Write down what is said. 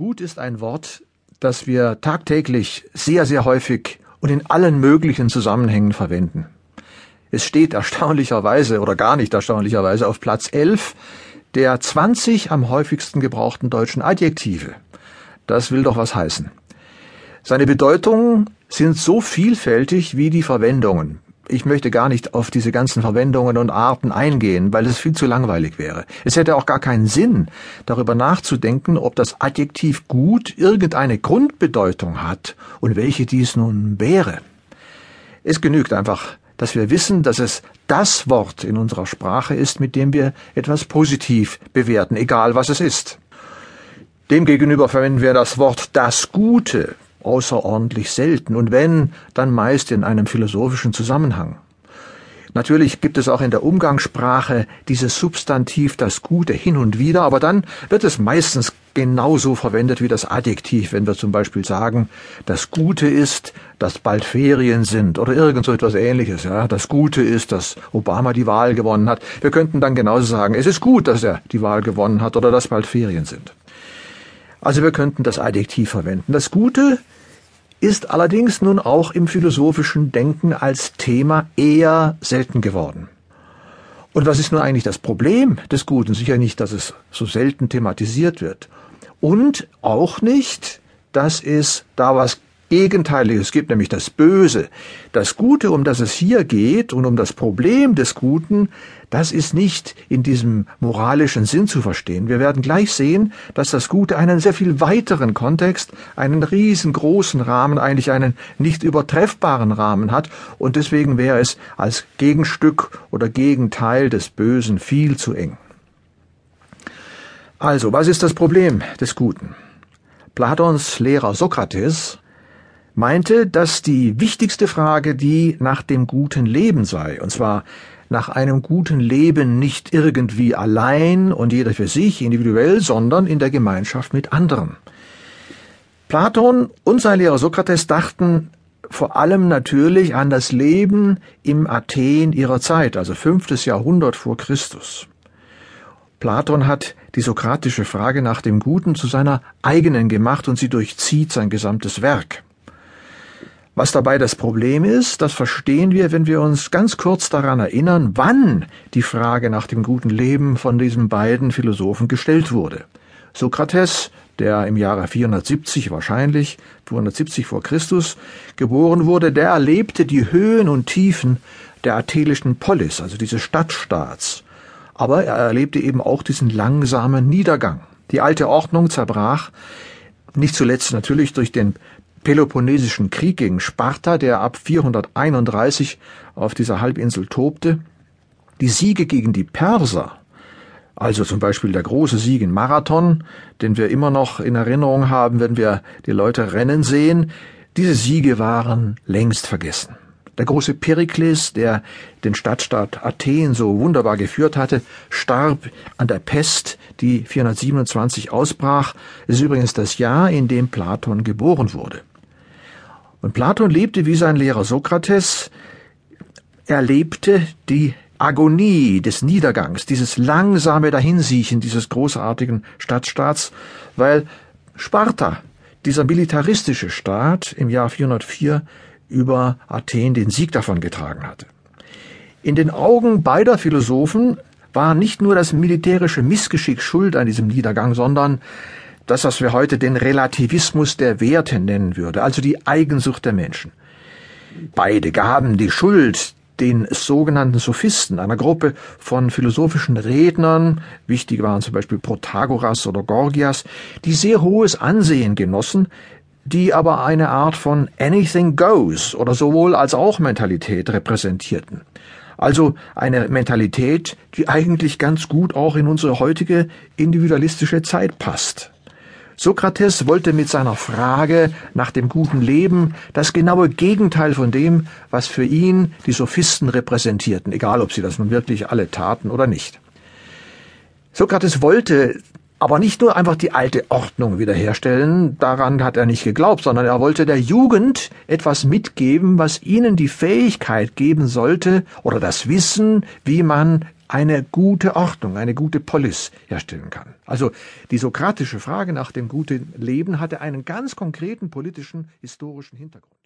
Gut ist ein Wort, das wir tagtäglich sehr, sehr häufig und in allen möglichen Zusammenhängen verwenden. Es steht erstaunlicherweise oder gar nicht erstaunlicherweise auf Platz 11 der 20 am häufigsten gebrauchten deutschen Adjektive. Das will doch was heißen. Seine Bedeutungen sind so vielfältig wie die Verwendungen ich möchte gar nicht auf diese ganzen Verwendungen und Arten eingehen, weil es viel zu langweilig wäre. Es hätte auch gar keinen Sinn, darüber nachzudenken, ob das Adjektiv gut irgendeine Grundbedeutung hat und welche dies nun wäre. Es genügt einfach, dass wir wissen, dass es das Wort in unserer Sprache ist, mit dem wir etwas positiv bewerten, egal was es ist. Demgegenüber verwenden wir das Wort das Gute, außerordentlich selten und wenn, dann meist in einem philosophischen Zusammenhang. Natürlich gibt es auch in der Umgangssprache dieses Substantiv das Gute hin und wieder, aber dann wird es meistens genauso verwendet wie das Adjektiv, wenn wir zum Beispiel sagen, das Gute ist, dass bald Ferien sind oder irgend so etwas ähnliches. Ja, das Gute ist, dass Obama die Wahl gewonnen hat. Wir könnten dann genauso sagen, es ist gut, dass er die Wahl gewonnen hat oder dass bald Ferien sind. Also wir könnten das Adjektiv verwenden. Das Gute ist allerdings nun auch im philosophischen Denken als Thema eher selten geworden. Und was ist nun eigentlich das Problem des Guten? Sicher nicht, dass es so selten thematisiert wird. Und auch nicht, dass es da was Gegenteiliges gibt, nämlich das Böse. Das Gute, um das es hier geht und um das Problem des Guten, das ist nicht in diesem moralischen Sinn zu verstehen. Wir werden gleich sehen, dass das Gute einen sehr viel weiteren Kontext, einen riesengroßen Rahmen, eigentlich einen nicht übertreffbaren Rahmen hat und deswegen wäre es als Gegenstück oder Gegenteil des Bösen viel zu eng. Also, was ist das Problem des Guten? Platons Lehrer Sokrates meinte, dass die wichtigste Frage die nach dem guten Leben sei, und zwar nach einem guten Leben nicht irgendwie allein und jeder für sich individuell, sondern in der Gemeinschaft mit anderen. Platon und sein Lehrer Sokrates dachten vor allem natürlich an das Leben im Athen ihrer Zeit, also fünftes Jahrhundert vor Christus. Platon hat die sokratische Frage nach dem Guten zu seiner eigenen gemacht und sie durchzieht sein gesamtes Werk. Was dabei das Problem ist, das verstehen wir, wenn wir uns ganz kurz daran erinnern, wann die Frage nach dem guten Leben von diesen beiden Philosophen gestellt wurde. Sokrates, der im Jahre 470 wahrscheinlich, 470 vor Christus, geboren wurde, der erlebte die Höhen und Tiefen der athelischen Polis, also dieses Stadtstaats. Aber er erlebte eben auch diesen langsamen Niedergang. Die alte Ordnung zerbrach, nicht zuletzt natürlich durch den Peloponnesischen Krieg gegen Sparta, der ab 431 auf dieser Halbinsel tobte, die Siege gegen die Perser, also zum Beispiel der große Sieg in Marathon, den wir immer noch in Erinnerung haben, wenn wir die Leute rennen sehen, diese Siege waren längst vergessen. Der große Perikles, der den Stadtstaat Athen so wunderbar geführt hatte, starb an der Pest, die 427 ausbrach. Es ist übrigens das Jahr, in dem Platon geboren wurde. Und Platon lebte wie sein Lehrer Sokrates, er lebte die Agonie des Niedergangs, dieses langsame Dahinsiechen dieses großartigen Stadtstaats, weil Sparta, dieser militaristische Staat, im Jahr 404 über Athen den Sieg davon getragen hatte. In den Augen beider Philosophen war nicht nur das militärische Missgeschick schuld an diesem Niedergang, sondern das, was wir heute den Relativismus der Werte nennen würde, also die Eigensucht der Menschen. Beide gaben die Schuld den sogenannten Sophisten, einer Gruppe von philosophischen Rednern, wichtig waren zum Beispiel Protagoras oder Gorgias, die sehr hohes Ansehen genossen, die aber eine Art von Anything Goes oder sowohl als auch Mentalität repräsentierten. Also eine Mentalität, die eigentlich ganz gut auch in unsere heutige individualistische Zeit passt. Sokrates wollte mit seiner Frage nach dem guten Leben das genaue Gegenteil von dem, was für ihn die Sophisten repräsentierten, egal ob sie das nun wirklich alle taten oder nicht. Sokrates wollte aber nicht nur einfach die alte Ordnung wiederherstellen, daran hat er nicht geglaubt, sondern er wollte der Jugend etwas mitgeben, was ihnen die Fähigkeit geben sollte oder das Wissen, wie man eine gute Ordnung, eine gute Polis herstellen kann. Also die sokratische Frage nach dem guten Leben hatte einen ganz konkreten politischen, historischen Hintergrund.